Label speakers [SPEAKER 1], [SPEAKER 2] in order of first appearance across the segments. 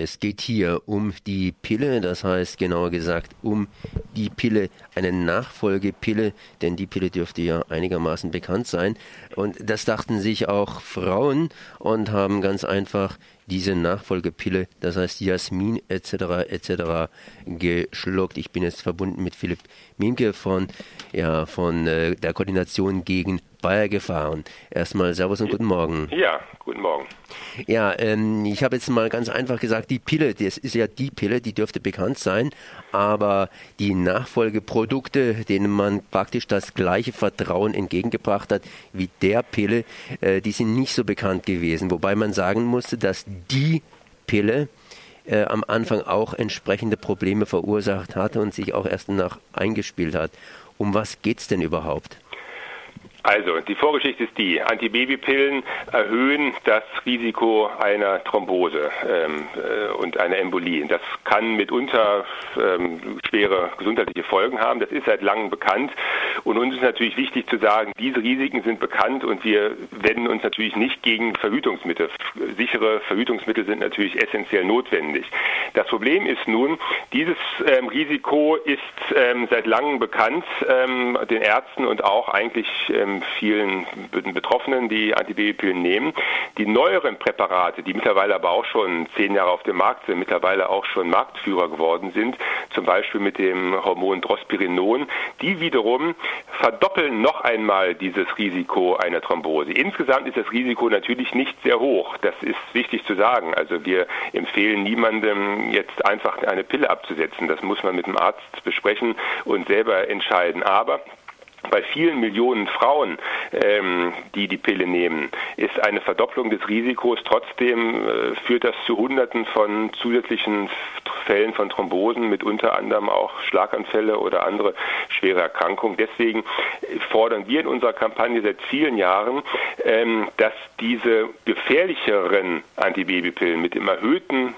[SPEAKER 1] Es geht hier um die Pille, das heißt genauer gesagt um die Pille, eine Nachfolgepille, denn die Pille dürfte ja einigermaßen bekannt sein. Und das dachten sich auch Frauen und haben ganz einfach diese Nachfolgepille, das heißt Jasmin etc. etc. geschluckt. Ich bin jetzt verbunden mit Philipp Minke von, ja, von äh, der Koordination gegen Bayer gefahren. Erstmal Servus und guten Morgen.
[SPEAKER 2] Ja, guten Morgen.
[SPEAKER 1] Ja, ähm, ich habe jetzt mal ganz einfach gesagt, die Pille, das ist ja die Pille, die dürfte bekannt sein, aber die Nachfolgeprodukte, denen man praktisch das gleiche Vertrauen entgegengebracht hat wie der Pille, äh, die sind nicht so bekannt gewesen. Wobei man sagen musste, dass die Pille äh, am Anfang auch entsprechende Probleme verursacht hatte und sich auch erst nach eingespielt hat. Um was geht's denn überhaupt?
[SPEAKER 2] Also, die Vorgeschichte ist die, Antibabypillen erhöhen das Risiko einer Thrombose ähm, äh, und einer Embolie. Das kann mitunter ähm, schwere gesundheitliche Folgen haben. Das ist seit langem bekannt. Und uns ist natürlich wichtig zu sagen, diese Risiken sind bekannt und wir wenden uns natürlich nicht gegen Verhütungsmittel. Sichere Verhütungsmittel sind natürlich essentiell notwendig. Das Problem ist nun, dieses ähm, Risiko ist ähm, seit langem bekannt, ähm, den Ärzten und auch eigentlich ähm, vielen Betroffenen, die Antibabypillen nehmen. Die neueren Präparate, die mittlerweile aber auch schon zehn Jahre auf dem Markt sind, mittlerweile auch schon Marktführer geworden sind, zum Beispiel mit dem Hormon Drospirinon, die wiederum verdoppeln noch einmal dieses Risiko einer Thrombose. Insgesamt ist das Risiko natürlich nicht sehr hoch. Das ist wichtig zu sagen. Also wir empfehlen niemandem jetzt einfach eine Pille abzusetzen. Das muss man mit dem Arzt besprechen und selber entscheiden. Aber bei vielen Millionen Frauen, ähm, die die Pille nehmen, ist eine Verdopplung des Risikos. Trotzdem äh, führt das zu Hunderten von zusätzlichen Fällen von Thrombosen, mit unter anderem auch Schlaganfälle oder andere schwere Erkrankungen. Deswegen fordern wir in unserer Kampagne seit vielen Jahren, ähm, dass diese gefährlicheren Antibabypillen mit dem erhöhten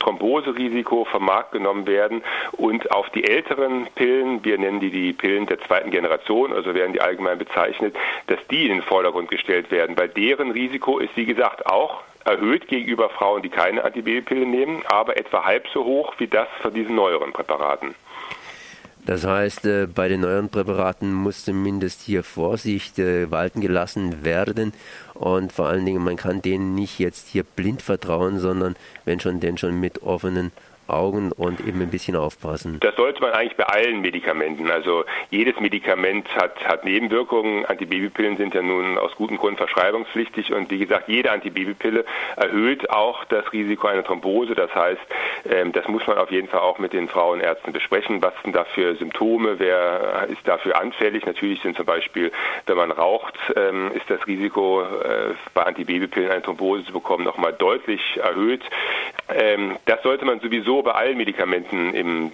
[SPEAKER 2] Thromboserisiko vom Markt genommen werden und auf die älteren Pillen, wir nennen die die Pillen der zweiten Generation, also werden die allgemein bezeichnet, dass die in den Vordergrund gestellt werden. Bei deren Risiko ist, wie gesagt, auch erhöht gegenüber Frauen, die keine Antibabypille nehmen, aber etwa halb so hoch wie das von diesen neueren Präparaten.
[SPEAKER 1] Das heißt, äh, bei den neuen Präparaten muss zumindest hier Vorsicht äh, walten gelassen werden und vor allen Dingen, man kann denen nicht jetzt hier blind vertrauen, sondern wenn schon, denn schon mit offenen Augen und eben ein bisschen aufpassen.
[SPEAKER 2] Das sollte man eigentlich bei allen Medikamenten. Also jedes Medikament hat, hat Nebenwirkungen. Antibabypillen sind ja nun aus gutem Grund verschreibungspflichtig und wie gesagt, jede Antibabypille erhöht auch das Risiko einer Thrombose. Das heißt, ähm, das muss man auf jeden Fall auch mit den Frauenärzten besprechen. Was sind da für Symptome? Wer ist dafür anfällig? Natürlich sind zum Beispiel, wenn man raucht, ähm, ist das Risiko äh, bei Antibabypillen eine Thrombose zu bekommen nochmal deutlich erhöht. Ähm, das sollte man sowieso bei allen Medikamenten im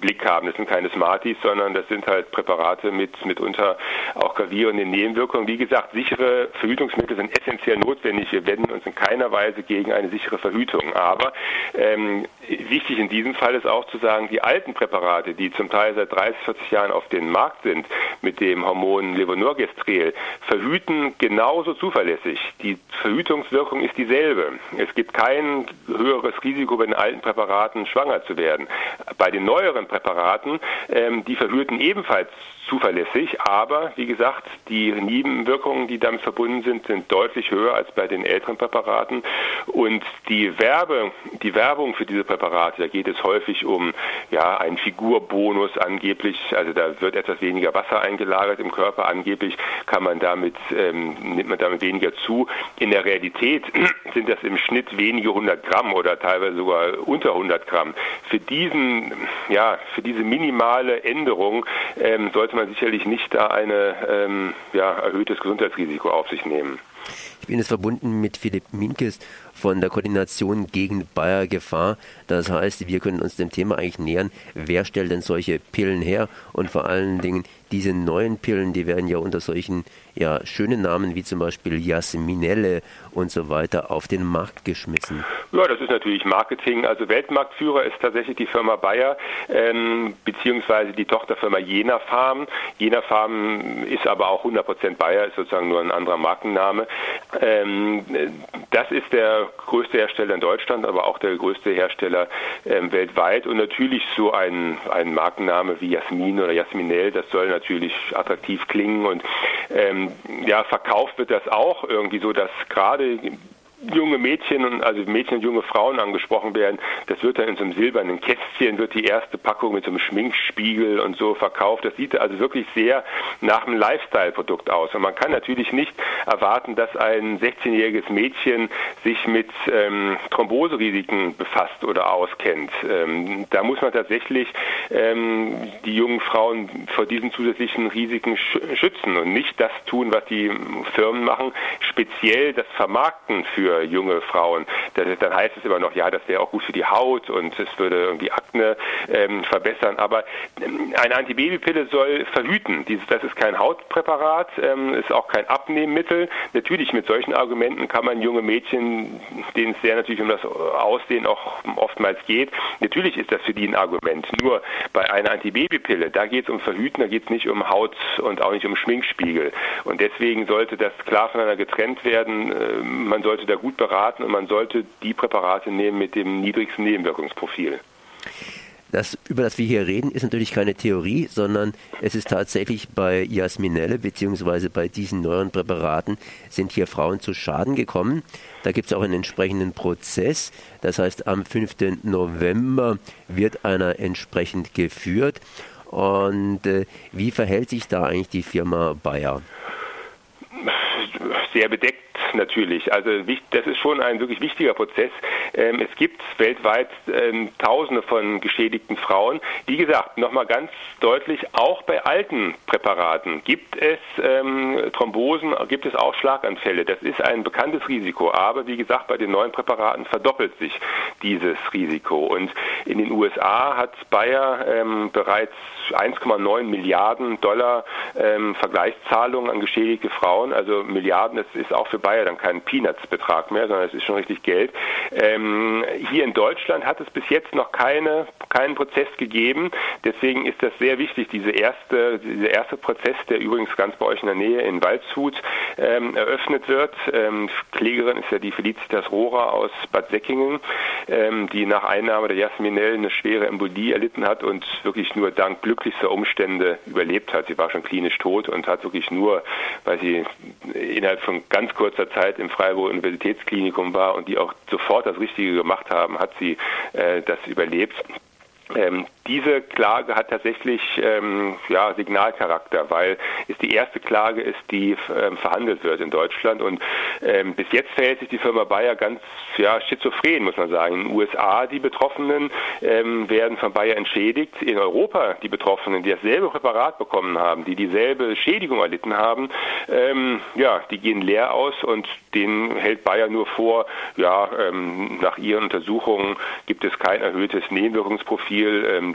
[SPEAKER 2] Blick haben. Das sind keine Smarties, sondern das sind halt Präparate mit mitunter auch gravierenden Nebenwirkungen. Wie gesagt, sichere Verhütungsmittel sind essentiell notwendig. Wir wenden uns in keiner Weise gegen eine sichere Verhütung. Aber ähm, wichtig in diesem Fall ist auch zu sagen, die alten Präparate, die zum Teil seit 30, 40 Jahren auf dem Markt sind, mit dem Hormon Levonorgestrel, verhüten genauso zuverlässig. Die Verhütungswirkung ist dieselbe. Es gibt kein höheres höheres Risiko bei den alten Präparaten schwanger zu werden. Bei den neueren Präparaten, ähm, die verhüten ebenfalls zuverlässig, aber wie gesagt, die Nebenwirkungen, die damit verbunden sind, sind deutlich höher als bei den älteren Präparaten und die Werbe, die Werbung für diese Präparate, da geht es häufig um ja einen Figurbonus angeblich, also da wird etwas weniger Wasser eingelagert im Körper, angeblich kann man damit ähm, nimmt man damit weniger zu. In der Realität sind das im Schnitt wenige hundert Gramm oder teilweise sogar unter 100 Gramm. Für diesen ja für diese minimale Änderung ähm, sollte man man sicherlich nicht da ein ähm, ja, erhöhtes Gesundheitsrisiko auf sich nehmen.
[SPEAKER 1] Ich bin jetzt verbunden mit Philipp Minkes von der Koordination gegen Bayer Gefahr. Das heißt, wir können uns dem Thema eigentlich nähern. Wer stellt denn solche Pillen her? Und vor allen Dingen, diese neuen Pillen, die werden ja unter solchen ja, schönen Namen wie zum Beispiel Jasminelle und so weiter auf den Markt geschmissen.
[SPEAKER 2] Ja, das ist natürlich Marketing. Also Weltmarktführer ist tatsächlich die Firma Bayer ähm, beziehungsweise die Tochterfirma Jena Farm. Jena Farm ist aber auch 100% Bayer, ist sozusagen nur ein anderer Markenname. Ähm, das ist der größte Hersteller in Deutschland, aber auch der größte Hersteller ähm, weltweit. Und natürlich so ein, ein Markenname wie Jasmin oder Jasminell, das soll natürlich attraktiv klingen und ähm, ja, verkauft wird das auch irgendwie so, dass gerade junge Mädchen und also Mädchen und junge Frauen angesprochen werden, das wird dann in so einem silbernen Kästchen, wird die erste Packung mit so einem Schminkspiegel und so verkauft. Das sieht also wirklich sehr nach einem Lifestyle-Produkt aus. Und man kann natürlich nicht erwarten, dass ein 16-jähriges Mädchen sich mit ähm, Thromboserisiken befasst oder auskennt. Ähm, da muss man tatsächlich ähm, die jungen Frauen vor diesen zusätzlichen Risiken schützen und nicht das tun, was die Firmen machen, speziell das Vermarkten für für junge Frauen. Dann heißt es immer noch, ja, das wäre auch gut für die Haut und es würde irgendwie Akne ähm, verbessern. Aber ähm, eine Antibabypille soll verhüten. Das ist kein Hautpräparat, ähm, ist auch kein Abnehmmittel. Natürlich mit solchen Argumenten kann man junge Mädchen, denen es sehr natürlich um das Aussehen auch oftmals geht, natürlich ist das für die ein Argument. Nur bei einer Antibabypille, da geht es um Verhüten, da geht es nicht um Haut und auch nicht um Schminkspiegel. Und deswegen sollte das klar voneinander getrennt werden. Äh, man sollte da gut beraten und man sollte die Präparate nehmen mit dem niedrigsten Nebenwirkungsprofil.
[SPEAKER 1] Das, über das wir hier reden, ist natürlich keine Theorie, sondern es ist tatsächlich bei Jasminelle bzw. bei diesen neuen Präparaten sind hier Frauen zu Schaden gekommen. Da gibt es auch einen entsprechenden Prozess. Das heißt, am 5. November wird einer entsprechend geführt. Und äh, wie verhält sich da eigentlich die Firma Bayer?
[SPEAKER 2] Sehr bedeckt natürlich. Also das ist schon ein wirklich wichtiger Prozess. Ähm, es gibt weltweit ähm, Tausende von geschädigten Frauen. Wie gesagt, nochmal ganz deutlich, auch bei alten Präparaten gibt es ähm, Thrombosen, gibt es auch Schlaganfälle. Das ist ein bekanntes Risiko. Aber wie gesagt, bei den neuen Präparaten verdoppelt sich dieses Risiko. Und in den USA hat Bayer bereits 1,9 Milliarden Dollar Vergleichszahlungen an geschädigte Frauen. Also Milliarden, das ist auch für Bayer dann kein Peanuts-Betrag mehr, sondern es ist schon richtig Geld. Ähm, hier in Deutschland hat es bis jetzt noch keine, keinen Prozess gegeben. Deswegen ist das sehr wichtig, diese erste, dieser erste Prozess, der übrigens ganz bei euch in der Nähe in Waldshut ähm, eröffnet wird. Ähm, Klägerin ist ja die Felicitas Rohrer aus Bad Säckingen, ähm, die nach Einnahme der Jasminell eine schwere Embolie erlitten hat und wirklich nur dank glücklichster Umstände überlebt hat. Sie war schon klinisch tot und hat wirklich nur, weil sie innerhalb von ganz kurzer Zeit im Freiburg Universitätsklinikum war und die auch sofort das Richtige gemacht haben, hat sie äh, das überlebt. Ähm, diese Klage hat tatsächlich ähm, ja, Signalcharakter, weil es die erste Klage ist, die ähm, verhandelt wird in Deutschland. Und ähm, bis jetzt verhält sich die Firma Bayer ganz ja, schizophren, muss man sagen. In den USA die Betroffenen ähm, werden von Bayer entschädigt. In Europa die Betroffenen, die dasselbe Präparat bekommen haben, die dieselbe Schädigung erlitten haben, ähm, ja, die gehen leer aus und denen hält Bayer nur vor, ja, nach ihren Untersuchungen gibt es kein erhöhtes Nebenwirkungsprofil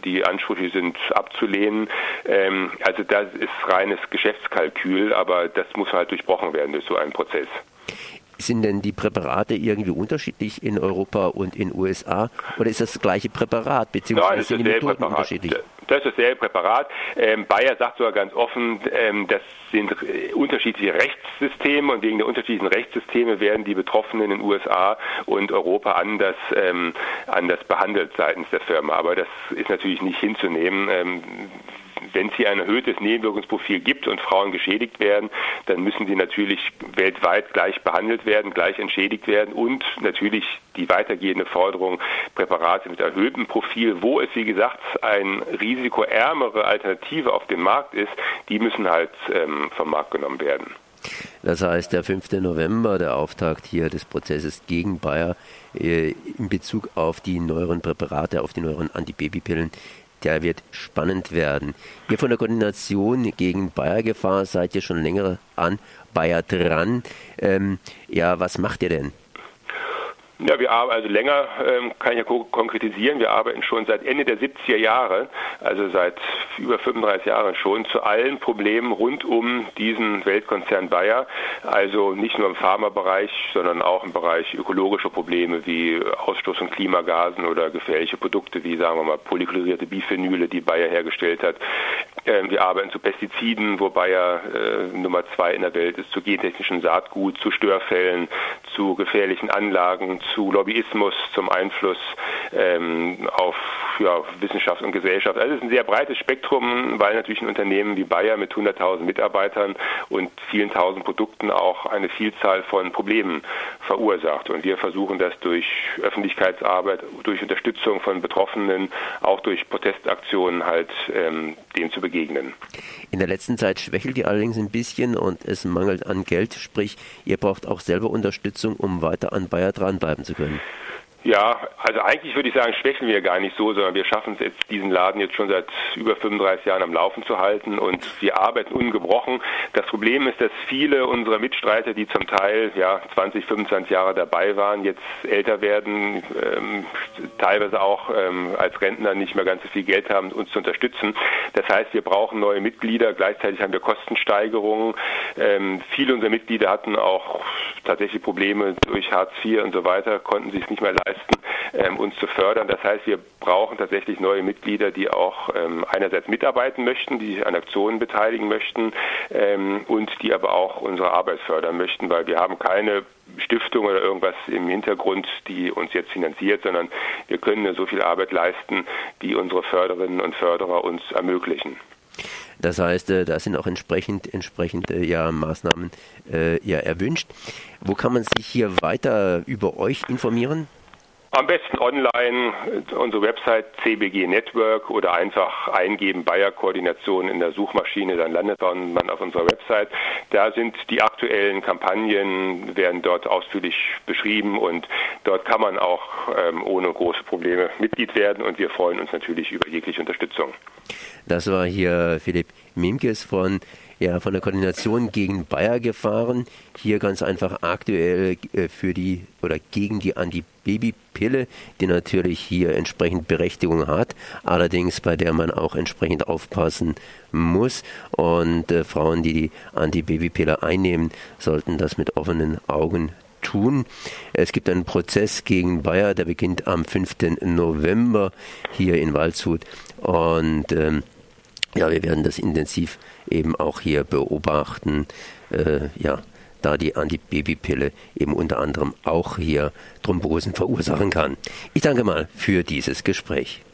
[SPEAKER 2] die Ansprüche sind abzulehnen. Ähm, also das ist reines Geschäftskalkül, aber das muss halt durchbrochen werden durch so einen Prozess.
[SPEAKER 1] Sind denn die Präparate irgendwie unterschiedlich in Europa und in USA oder ist das, das gleiche Präparat beziehungsweise sind die Methoden Präparat. unterschiedlich?
[SPEAKER 2] Das ist dasselbe Präparat. Ähm, Bayer sagt sogar ganz offen, ähm, das sind äh, unterschiedliche Rechtssysteme und wegen der unterschiedlichen Rechtssysteme werden die Betroffenen in den USA und Europa anders, ähm, anders behandelt seitens der Firma. Aber das ist natürlich nicht hinzunehmen. Wenn es hier ein erhöhtes Nebenwirkungsprofil gibt und Frauen geschädigt werden, dann müssen sie natürlich weltweit gleich behandelt werden, gleich entschädigt werden und natürlich die weitergehende Forderung Präparate mit erhöhtem Profil, wo es wie gesagt ein risikoärmere Alternative auf dem Markt ist, die müssen halt ähm, vom Markt genommen werden.
[SPEAKER 1] Das heißt, der 5. November, der Auftakt hier des Prozesses gegen Bayer äh, in Bezug auf die neueren Präparate, auf die neueren Antibabypillen, der wird spannend werden. Ihr von der Koordination gegen Bayer-Gefahr seid ihr schon länger an Bayer dran. Ähm, ja, was macht ihr denn?
[SPEAKER 2] Ja, wir arbeiten also länger, ähm, kann ich ja konkretisieren. Wir arbeiten schon seit Ende der 70er Jahre, also seit über 35 Jahren schon, zu allen Problemen rund um diesen Weltkonzern Bayer. Also nicht nur im Pharmabereich, sondern auch im Bereich ökologischer Probleme wie Ausstoß von Klimagasen oder gefährliche Produkte wie, sagen wir mal, polychlorierte Biphenyle, die Bayer hergestellt hat. Wir arbeiten zu Pestiziden, wo Bayer äh, Nummer zwei in der Welt ist, zu gentechnischen Saatgut, zu Störfällen, zu gefährlichen Anlagen, zu Lobbyismus, zum Einfluss ähm, auf ja, Wissenschaft und Gesellschaft. Also es ist ein sehr breites Spektrum, weil natürlich ein Unternehmen wie Bayer mit 100.000 Mitarbeitern und vielen tausend Produkten auch eine Vielzahl von Problemen verursacht. Und wir versuchen das durch Öffentlichkeitsarbeit, durch Unterstützung von Betroffenen, auch durch Protestaktionen halt ähm, dem zu begegnen.
[SPEAKER 1] In der letzten Zeit schwächelt ihr allerdings ein bisschen und es mangelt an Geld, sprich ihr braucht auch selber Unterstützung, um weiter an Bayer dranbleiben zu können.
[SPEAKER 2] Ja, also eigentlich würde ich sagen, schwächen wir gar nicht so, sondern wir schaffen es jetzt, diesen Laden jetzt schon seit über 35 Jahren am Laufen zu halten und wir arbeiten ungebrochen. Das Problem ist, dass viele unserer Mitstreiter, die zum Teil ja 20, 25 Jahre dabei waren, jetzt älter werden, ähm, teilweise auch ähm, als Rentner nicht mehr ganz so viel Geld haben, uns zu unterstützen. Das heißt, wir brauchen neue Mitglieder. Gleichzeitig haben wir Kostensteigerungen. Ähm, viele unserer Mitglieder hatten auch tatsächlich Probleme durch Hartz IV und so weiter, konnten sich nicht mehr leisten leisten, ähm, uns zu fördern. Das heißt, wir brauchen tatsächlich neue Mitglieder, die auch ähm, einerseits mitarbeiten möchten, die sich an Aktionen beteiligen möchten ähm, und die aber auch unsere Arbeit fördern möchten, weil wir haben keine Stiftung oder irgendwas im Hintergrund, die uns jetzt finanziert, sondern wir können nur so viel Arbeit leisten, wie unsere Förderinnen und Förderer uns ermöglichen.
[SPEAKER 1] Das heißt, äh, da sind auch entsprechend, entsprechend äh, ja, Maßnahmen äh, ja, erwünscht. Wo kann man sich hier weiter über euch informieren?
[SPEAKER 2] Am besten online, unsere Website CBG Network oder einfach eingeben Bayer-Koordination in der Suchmaschine, dann landet man auf unserer Website. Da sind die aktuellen Kampagnen, werden dort ausführlich beschrieben und dort kann man auch ähm, ohne große Probleme Mitglied werden und wir freuen uns natürlich über jegliche Unterstützung.
[SPEAKER 1] Das war hier Philipp Mimkes von ja, von der Koordination gegen Bayer gefahren. Hier ganz einfach aktuell äh, für die oder gegen die Antibabypille, die natürlich hier entsprechend Berechtigung hat, allerdings bei der man auch entsprechend aufpassen muss. Und äh, Frauen, die die Antibabypille einnehmen, sollten das mit offenen Augen tun. Es gibt einen Prozess gegen Bayer, der beginnt am 5. November hier in Waldshut. Und ähm, ja, wir werden das intensiv eben auch hier beobachten. Äh, ja, da die Antibabypille eben unter anderem auch hier Thrombosen verursachen kann. Ich danke mal für dieses Gespräch.